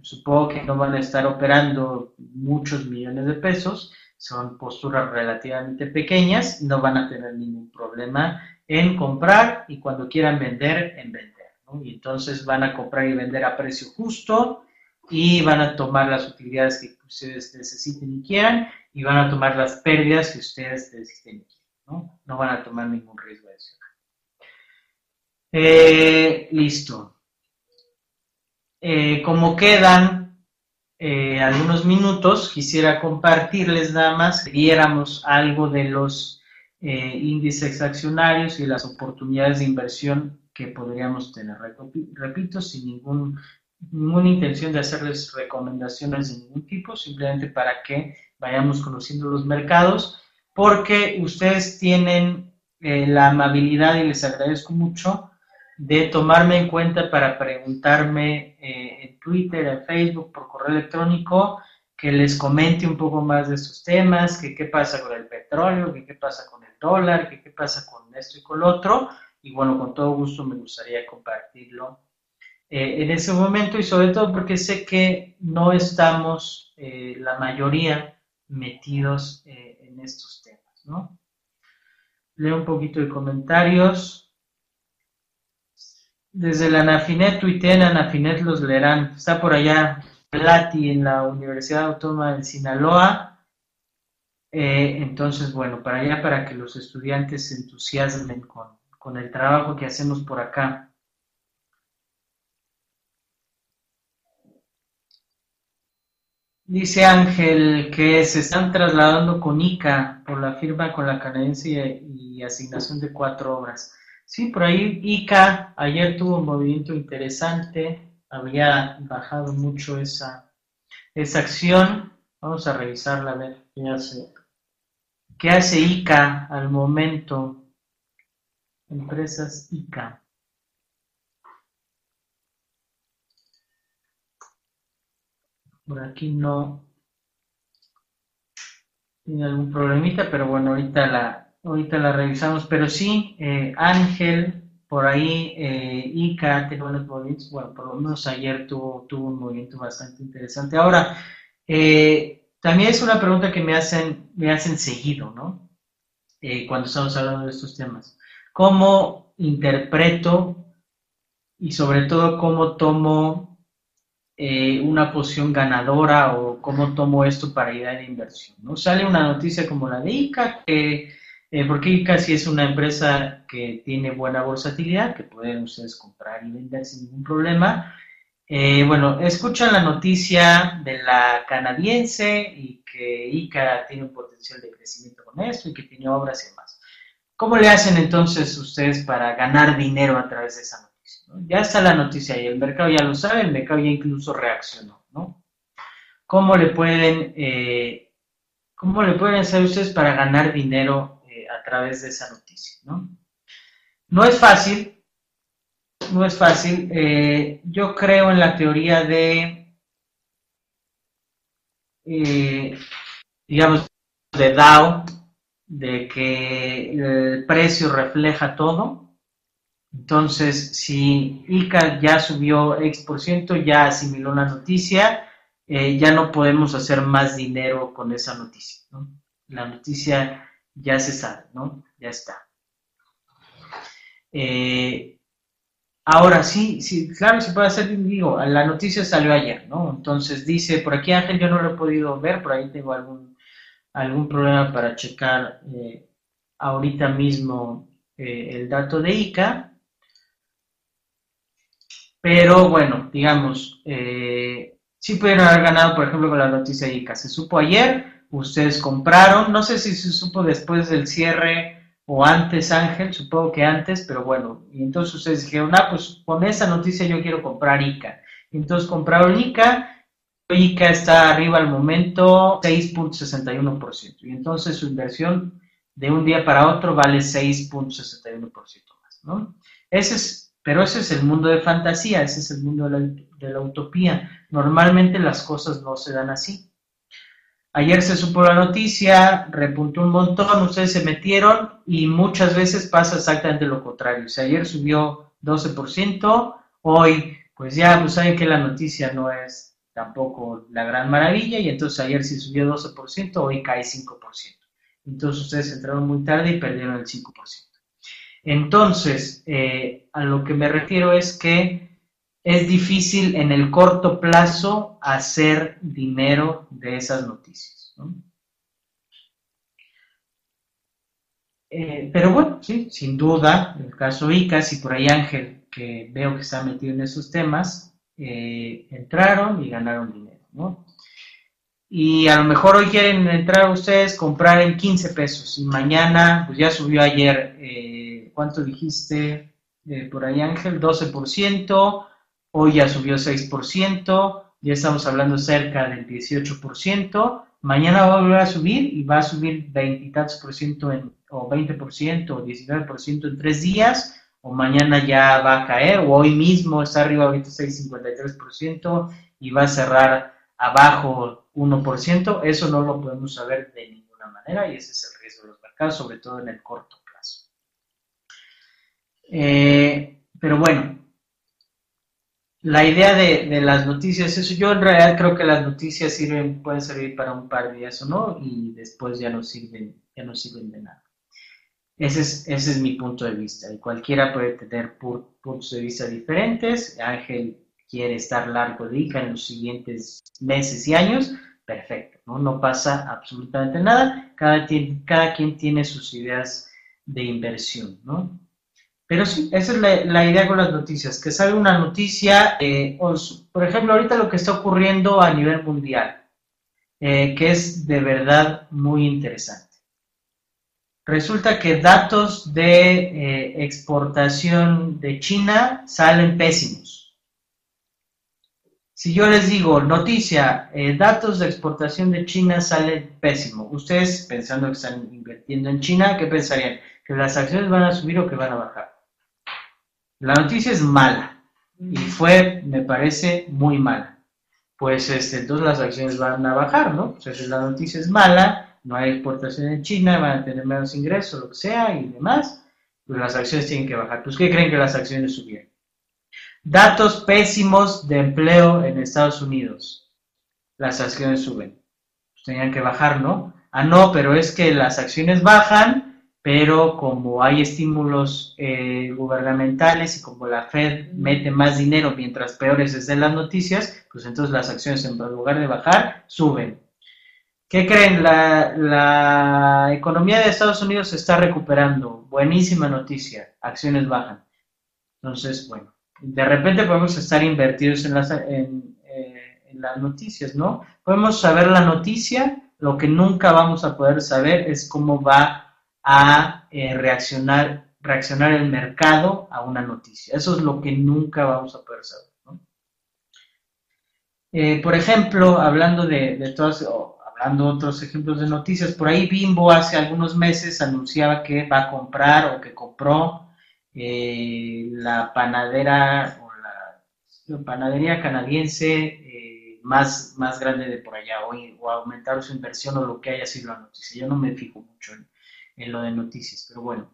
supongo que no van a estar operando muchos millones de pesos, son posturas relativamente pequeñas, no van a tener ningún problema en comprar y cuando quieran vender, en vender. Y entonces van a comprar y vender a precio justo y van a tomar las utilidades que ustedes necesiten y quieran y van a tomar las pérdidas que ustedes necesiten y quieran. No, no van a tomar ningún riesgo adicional. Eh, listo. Eh, como quedan eh, algunos minutos, quisiera compartirles nada más, que viéramos algo de los índices accionarios y las oportunidades de inversión que podríamos tener. Repito, sin ningún, ninguna intención de hacerles recomendaciones de ningún tipo, simplemente para que vayamos conociendo los mercados, porque ustedes tienen la amabilidad y les agradezco mucho de tomarme en cuenta para preguntarme eh, en Twitter, en Facebook, por correo electrónico, que les comente un poco más de estos temas, que qué pasa con el petróleo, que qué pasa con el dólar, que qué pasa con esto y con lo otro. Y bueno, con todo gusto me gustaría compartirlo eh, en ese momento y sobre todo porque sé que no estamos eh, la mayoría metidos en estos temas, ¿no? Leo un poquito de comentarios. Desde la Anafinet tuitean, Anafinet los leerán. Está por allá Plati en la Universidad Autónoma de Sinaloa. Eh, entonces, bueno, para allá, para que los estudiantes se entusiasmen con, con el trabajo que hacemos por acá. Dice Ángel que se están trasladando con ICA por la firma con la canadiense y asignación de cuatro obras. Sí, por ahí ICA ayer tuvo un movimiento interesante, había bajado mucho esa, esa acción. Vamos a revisarla a ver qué hace. ¿Qué hace ICA al momento? Empresas ICA. Por aquí no tiene algún problemita, pero bueno, ahorita la, ahorita la revisamos, pero sí, eh, Ángel, por ahí, eh, Ica, buenos movimientos, bueno, por lo menos ayer tuvo, tuvo un movimiento bastante interesante. Ahora, eh, también es una pregunta que me hacen, me hacen seguido, ¿no? Eh, cuando estamos hablando de estos temas. ¿Cómo interpreto y sobre todo cómo tomo una posición ganadora o cómo tomo esto para idea de inversión? ¿no? Sale una noticia como la de ICA que eh, porque casi es una empresa que tiene buena versatilidad, que pueden ustedes comprar y vender sin ningún problema. Eh, bueno, escuchan la noticia de la canadiense y que ICA tiene un potencial de crecimiento con esto y que tiene obras y demás. ¿Cómo le hacen entonces ustedes para ganar dinero a través de esa noticia? Ya está la noticia y el mercado ya lo sabe, el mercado ya incluso reaccionó, ¿no? ¿Cómo le pueden, eh, cómo le pueden hacer ustedes para ganar dinero a través de esa noticia, ¿no? No es fácil, no es fácil. Eh, yo creo en la teoría de, eh, digamos, de DAO, de que el precio refleja todo. Entonces, si ICA ya subió X por ciento, ya asimiló la noticia, eh, ya no podemos hacer más dinero con esa noticia. ¿no? La noticia ya se sabe, ¿no? Ya está. Eh, ahora sí, sí, claro, se puede hacer, digo, la noticia salió ayer, ¿no? Entonces dice, por aquí Ángel yo no lo he podido ver, por ahí tengo algún, algún problema para checar eh, ahorita mismo el dato de ICA. Pero bueno, digamos, sí pudieron haber ganado, por ejemplo, con la noticia de ICA. Se supo ayer, ustedes compraron, no sé si se supo después del cierre o antes, Ángel, supongo que antes, pero bueno, y entonces ustedes dijeron, ah, pues con esa noticia yo quiero comprar ICA. Entonces compraron ICA, ICA está arriba al momento 6.61%, y entonces su inversión de un día para otro vale 6.61% más, ¿no? Ese es, pero ese es el mundo de fantasía, ese es el mundo de la, utopía. Normalmente las cosas no se dan así. Ayer se supo la noticia, repuntó un montón, ustedes se metieron y muchas veces pasa exactamente lo contrario. O sea, ayer subió 12%, hoy pues ya pues saben que la noticia no es tampoco la gran maravilla y entonces ayer sí subió 12%, hoy cae 5%. Entonces ustedes entraron muy tarde y perdieron el 5%. Entonces, eh, a lo que me refiero es que es difícil en el corto plazo hacer dinero de esas noticias. Eh, pero bueno, sí, sin duda, el caso ICAS y por ahí Ángel, que veo que está metido en esos temas, eh, entraron y ganaron dinero, ¿no? Y a lo mejor hoy quieren entrar ustedes, comprar en 15 pesos y mañana, pues ya subió ayer, ¿cuánto dijiste por ahí Ángel? 12%, hoy ya subió 6%, ya estamos hablando cerca del 18%, mañana va a volver a subir y va a subir 20 y tantos por ciento en, o 20% o 19% en tres días, o mañana ya va a caer, o hoy mismo está arriba ahorita 6,53% y va a cerrar abajo 1%, eso no lo podemos saber de ninguna manera y ese es el riesgo de los mercados, sobre todo en el corto. Eh, pero bueno, la idea de, las noticias, eso yo en realidad creo que las noticias sirven, pueden servir para un par de días o no, y después ya no sirven, ya no sirven de nada. Ese es, ese es mi punto de vista, y cualquiera puede tener puntos de vista diferentes. Ángel quiere estar largo de ICA en los siguientes meses y años, perfecto, ¿no? No pasa absolutamente nada, cada, cada quien tiene sus ideas de inversión, ¿no? Pero sí, esa es la, idea con las noticias, que sale una noticia, eh, por ejemplo, ahorita lo que está ocurriendo a nivel mundial, eh, que es de verdad muy interesante. Resulta que datos de eh, exportación de China salen pésimos. Si yo les digo, noticia, datos de exportación de China salen pésimos, ustedes pensando que están invirtiendo en China, ¿qué pensarían? ¿Que las acciones van a subir o que van a bajar? La noticia es mala y fue, me parece, muy mala. Pues este, entonces las acciones van a bajar, ¿no? O sea, si la noticia es mala, no hay exportación en China, van a tener menos ingresos, lo que sea y demás, pues las acciones tienen que bajar. Pues, ¿qué creen que las acciones subieron? Datos pésimos de empleo en Estados Unidos. Las acciones suben. Pues tenían que bajar, ¿no? Ah, no, pero es que las acciones bajan pero como hay estímulos eh, gubernamentales y como la Fed mete más dinero mientras peores estén las noticias, pues entonces las acciones en lugar de bajar, suben. ¿Qué creen? La, la economía de Estados Unidos se está recuperando. Buenísima noticia. Acciones bajan. Entonces, bueno, de repente podemos estar invertidos en las, en, eh, en las noticias, ¿no? Podemos saber la noticia, lo que nunca vamos a poder saber es cómo va a eh, reaccionar, reaccionar el mercado a una noticia. Eso es lo que nunca vamos a poder saber. Eh, por ejemplo, hablando de, de todas, hablando otros ejemplos de noticias, por ahí Bimbo hace algunos meses anunciaba que va a comprar o que compró eh, la panadera o la, panadería canadiense más, más grande de por allá o, o aumentar su inversión o lo que haya sido la noticia. Yo no me fijo mucho en, en lo de noticias. Pero bueno,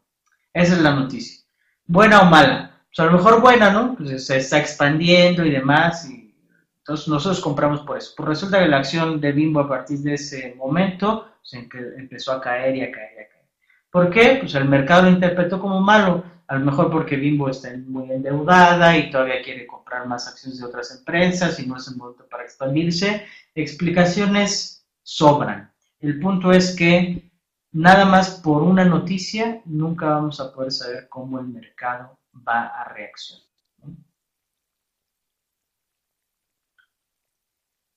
esa es la noticia. Buena o mala. Pues a lo mejor buena, ¿no? Pues se está expandiendo y demás. Y entonces nosotros compramos por eso. Pues resulta que la acción de Bimbo a partir de ese momento pues, empezó a caer y a caer y a caer. ¿Por qué? Pues el mercado lo interpretó como malo. A lo mejor porque Bimbo está muy endeudada y todavía quiere comprar más acciones de otras empresas y no es el momento para expandirse. Explicaciones sobran. El punto es que Nada más por una noticia, nunca vamos a poder saber cómo el mercado va a reaccionar.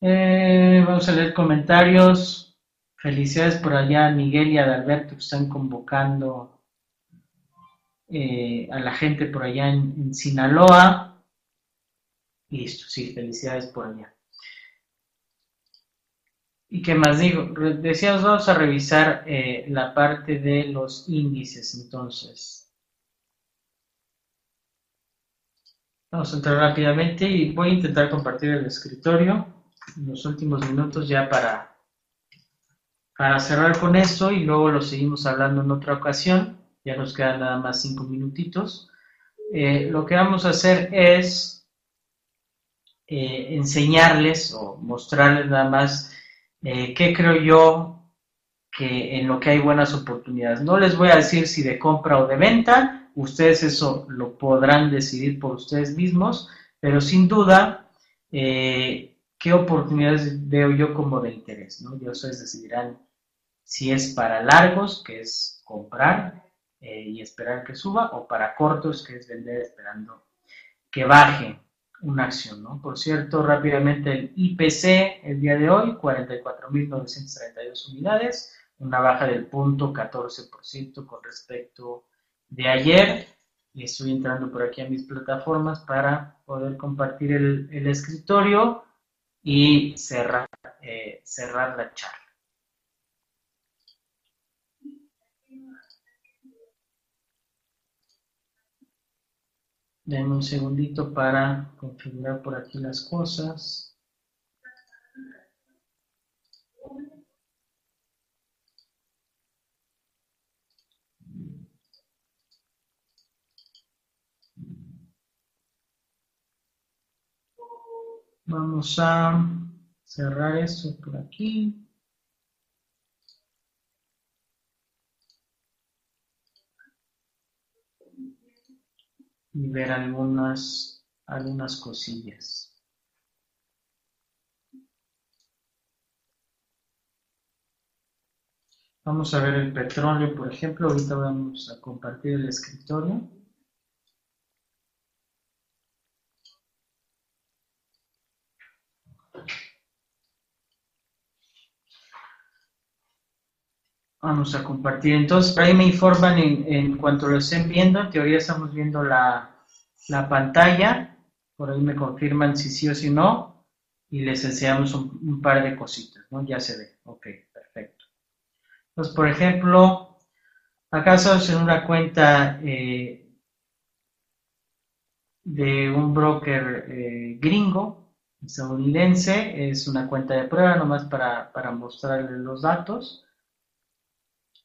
Eh, vamos a leer comentarios. Felicidades por allá Miguel y a Adalberto que están convocando eh, a la gente por allá en, en Sinaloa. Listo, sí, felicidades por allá. ¿Y qué más digo? Decíamos, vamos a revisar eh, la parte de los índices entonces. Vamos a entrar rápidamente y voy a intentar compartir el escritorio en los últimos minutos ya para para cerrar con esto y luego lo seguimos hablando en otra ocasión, ya nos quedan nada más cinco minutitos, eh, lo que vamos a hacer es eh, enseñarles o mostrarles nada más eh, qué creo yo que en lo que hay buenas oportunidades. No les voy a decir si de compra o de venta, ustedes eso lo podrán decidir por ustedes mismos, pero sin duda, qué oportunidades veo yo como de interés, ¿no? Y ustedes decidirán si es para largos, que es comprar eh, y esperar que suba, o para cortos, que es vender esperando que baje una acción, ¿no? Por cierto, rápidamente el IPC el día de hoy, 44.932 unidades, una baja del punto 14% con respecto de ayer. Y estoy entrando por aquí a mis plataformas para poder compartir el, escritorio y cerrar, eh, cerrar la charla. Denme un segundito para configurar por aquí las cosas. Vamos a cerrar esto por aquí. Y ver algunas, algunas cosillas. Vamos a ver el petróleo, por ejemplo. Ahorita vamos a compartir el escritorio. Vamos a compartir. Entonces, por ahí me informan en, cuanto lo estén viendo. En teoría estamos viendo la, pantalla. Por ahí me confirman si sí o si no. Y les enseñamos un, par de cositas, ¿no? Ya se ve. Ok, perfecto. Entonces, por ejemplo, acá estamos en una cuenta eh, de un broker eh, gringo, estadounidense. Es una cuenta de prueba, nomás para, para mostrarles los datos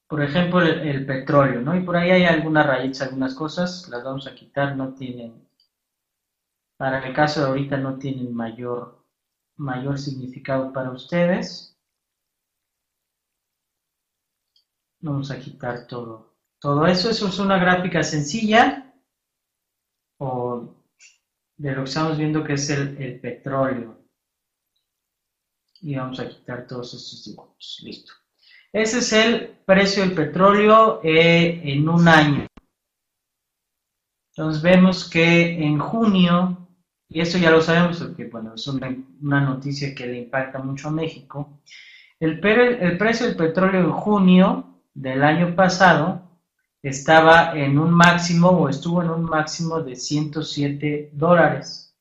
por ejemplo, el, petróleo, ¿no? Y por ahí hay algunas raíces, algunas cosas, las vamos a quitar, no tienen, para el caso de ahorita no tienen mayor, mayor significado para ustedes. Vamos a quitar todo, todo eso, eso es una gráfica sencilla, o de lo que estamos viendo que es el, el petróleo. Y vamos a quitar todos estos dibujos, listo. Ese es el precio del petróleo eh, en un año. Entonces vemos que en junio, y esto ya lo sabemos porque bueno, es una, noticia que le impacta mucho a México, el, el precio del petróleo en junio del año pasado estaba en un máximo o estuvo en un máximo de 107 dólares.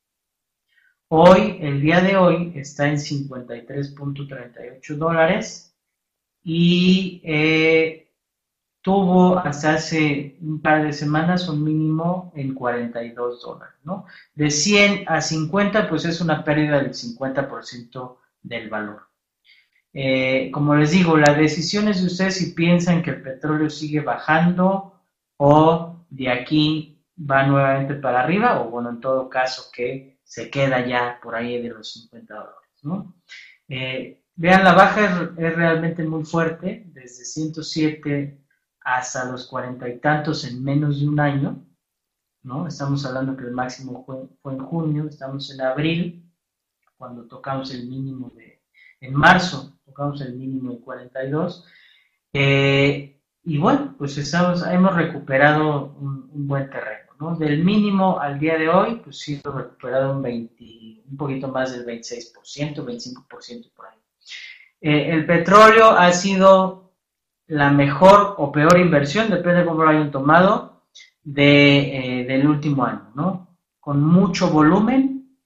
Hoy, el día de hoy, está en 53.38 dólares y eh, tuvo hasta hace un par de semanas un mínimo en 42 dólares, ¿no? De 100 a 50, pues es una pérdida del 50% del valor. Eh, como les digo, la decisión es de ustedes si piensan que el petróleo sigue bajando o de aquí va nuevamente para arriba, o bueno, en todo caso que se queda ya por ahí de los 50 dólares, ¿no? Eh, Vean, la baja es, realmente muy fuerte, desde 107 hasta los cuarenta y tantos en menos de un año, ¿no? Estamos hablando que el máximo fue, en junio, estamos en abril, cuando tocamos el mínimo de, en marzo tocamos el mínimo de 42, eh, y bueno, pues hemos recuperado un, buen terreno, ¿no? Del mínimo al día de hoy, pues sí, hemos recuperado un, 20, un poquito más del 26%, 25% por ahí. Eh, el petróleo ha sido la mejor o peor inversión, depende de cómo lo hayan tomado, de, eh, del último año, ¿no? Con mucho volumen,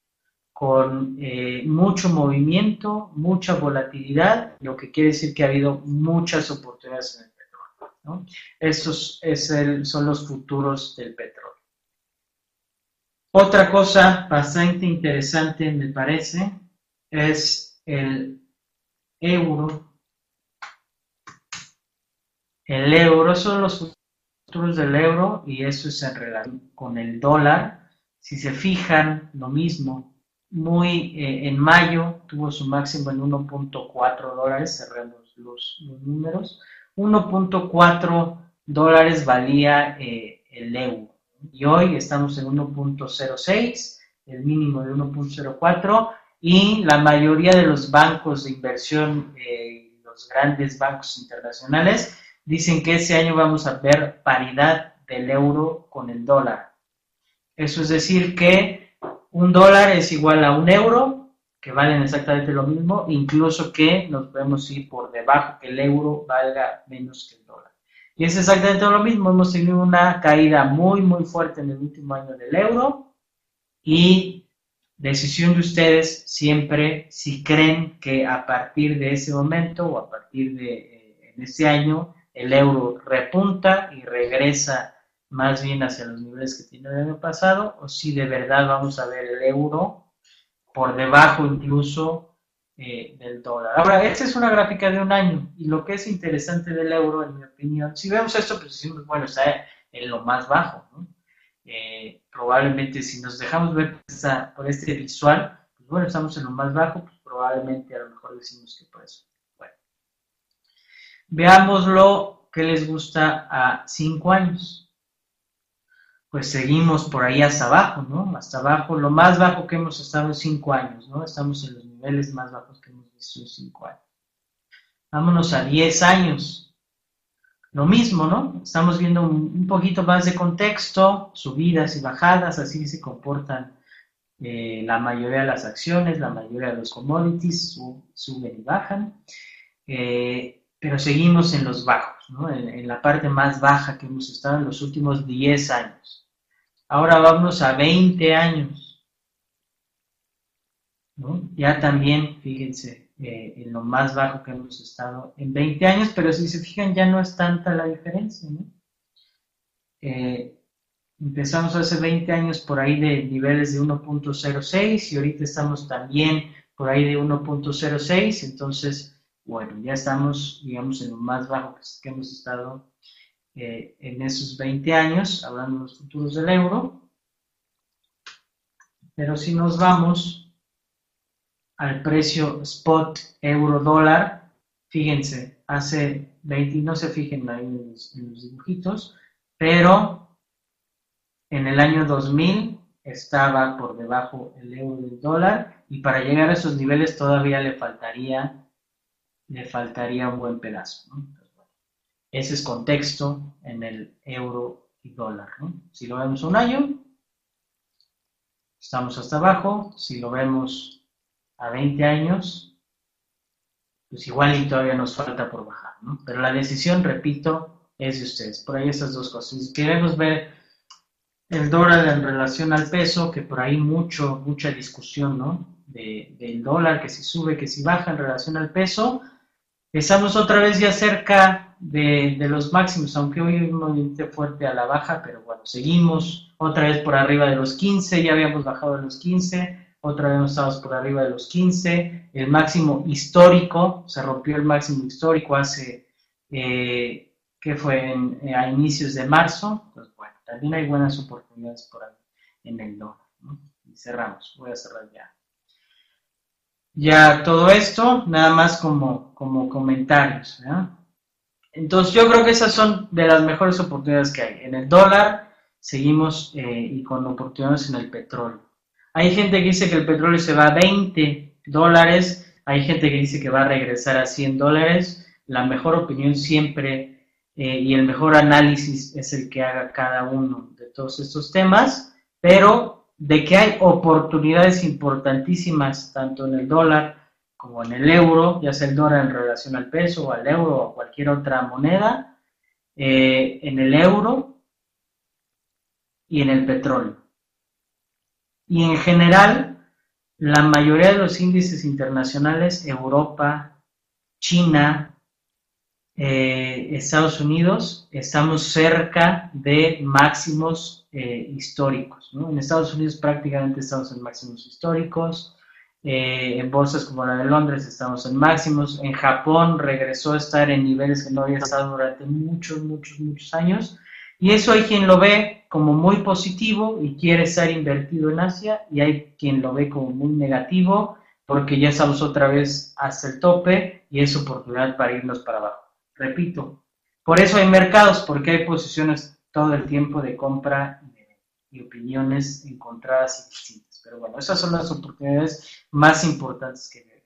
con eh, mucho movimiento, mucha volatilidad, lo que quiere decir que ha habido muchas oportunidades en el petróleo, ¿no? Estos es son los futuros del petróleo. Otra cosa bastante interesante, me parece, es el euro el euro, son los futuros del euro y eso es en relación con el dólar. Si se fijan, lo mismo, muy eh, en mayo tuvo su máximo en 1.4 dólares, cerremos los, los números, 1.4 dólares valía eh, el euro. Y hoy estamos en 1.06, el mínimo de 1.04 y la mayoría de los bancos de inversión, eh, los grandes bancos internacionales, dicen que ese año vamos a ver paridad del euro con el dólar. Eso es decir que un dólar es igual a un euro, que valen exactamente lo mismo, incluso que nos podemos ir por debajo, que el euro valga menos que el dólar. Y es exactamente lo mismo, hemos tenido una caída muy, muy fuerte en el último año del euro y decisión de ustedes siempre si creen que a partir de ese momento o a partir de eh, ese año el euro repunta y regresa más bien hacia los niveles que tiene el año pasado, o si de verdad vamos a ver el euro por debajo incluso eh, del dólar. Ahora, esta es una gráfica de un año, y lo que es interesante del euro, en mi opinión, si vemos esto, pues decimos, bueno, está en lo más bajo, ¿no? Eh, probablemente si nos dejamos ver por este visual, pues bueno, estamos en lo más bajo, pues probablemente a lo mejor decimos que por eso. Veámoslo que les gusta a 5 años. Pues seguimos por ahí hasta abajo, ¿no? Hasta abajo, lo más bajo que hemos estado en 5 años, ¿no? Estamos en los niveles más bajos que hemos visto en 5 años. Vámonos a 10 años. Lo mismo, ¿no? Estamos viendo un, poquito más de contexto, subidas y bajadas, así se comportan eh, la mayoría de las acciones, la mayoría de los commodities, suben y bajan. Eh, pero seguimos en los bajos, ¿no? en, la parte más baja que hemos estado en los últimos 10 años. Ahora vamos a 20 años. ¿no? Ya también, fíjense, eh, en lo más bajo que hemos estado en 20 años, pero si se fijan ya no es tanta la diferencia. ¿no? Eh, empezamos hace 20 años por ahí de niveles de 1.06 y ahorita estamos también por ahí de 1.06, entonces bueno, ya estamos, digamos, en lo más bajo que, hemos estado eh, en esos 20 años, hablando de los futuros del euro. Pero si nos vamos al precio spot euro dólar, fíjense, hace 20, no se fijen ahí en los, dibujitos, pero en el año 2000 estaba por debajo el euro del dólar y para llegar a esos niveles todavía le faltaría le faltaría un buen pedazo. ese es contexto en el euro y dólar. Si lo vemos un año, estamos hasta abajo. Si lo vemos a 20 años, pues igual y todavía nos falta por bajar. Pero la decisión, repito, es de ustedes. Por ahí estas dos cosas. Si queremos ver el dólar en relación al peso, que por ahí mucho, mucha discusión, ¿no? del dólar, que si sube, que si baja en relación al peso, Estamos otra vez ya cerca de, los máximos, aunque hoy un movimiento fuerte a la baja, pero bueno, seguimos otra vez por arriba de los 15, ya habíamos bajado de los 15, otra vez estamos por arriba de los 15, el máximo histórico, se rompió el máximo histórico hace, eh, que fue eh, a inicios de marzo, pues bueno, también hay buenas oportunidades por ahí en el dólar, Y cerramos, voy a cerrar ya ya todo esto, nada más como, como comentarios. Entonces yo creo que esas son de las mejores oportunidades que hay. En el dólar seguimos eh, y con oportunidades en el petróleo. Hay gente que dice que el petróleo se va a 20 dólares, hay gente que dice que va a regresar a 100 dólares. La mejor opinión siempre eh, y el mejor análisis es el que haga cada uno de todos estos temas, pero de que hay oportunidades importantísimas tanto en el dólar como en el euro, ya sea el dólar en relación al peso o al euro o a cualquier otra moneda, eh, en el euro y en el petróleo. Y en general, la mayoría de los índices internacionales, Europa, China, eh, Estados Unidos, estamos cerca de máximos eh, históricos. En Estados Unidos prácticamente estamos en máximos históricos, Eh, en bolsas como la de Londres estamos en máximos. En Japón regresó a estar en niveles que no había estado durante muchos, muchos, muchos años. Y eso hay quien lo ve como muy positivo y quiere estar invertido en Asia y hay quien lo ve como muy negativo porque ya estamos otra vez hasta el tope y es oportunidad para irnos para abajo. Repito, por eso hay mercados, porque hay posiciones todo el tiempo de compra y opiniones encontradas y distintas. Pero bueno, esas son las oportunidades más importantes que veo.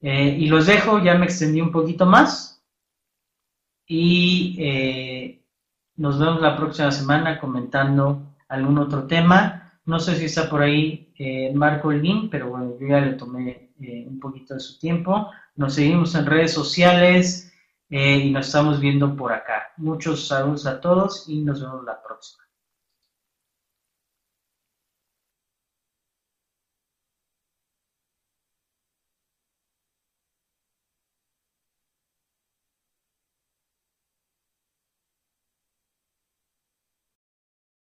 Eh, y los dejo, ya me extendí un poquito más. Y eh, nos vemos la próxima semana comentando algún otro tema. No sé si está por ahí eh, Marco Elguín, pero bueno, yo ya le tomé un poquito de su tiempo. Nos seguimos en redes sociales y nos estamos viendo por acá. Muchos saludos a todos y nos vemos la próxima.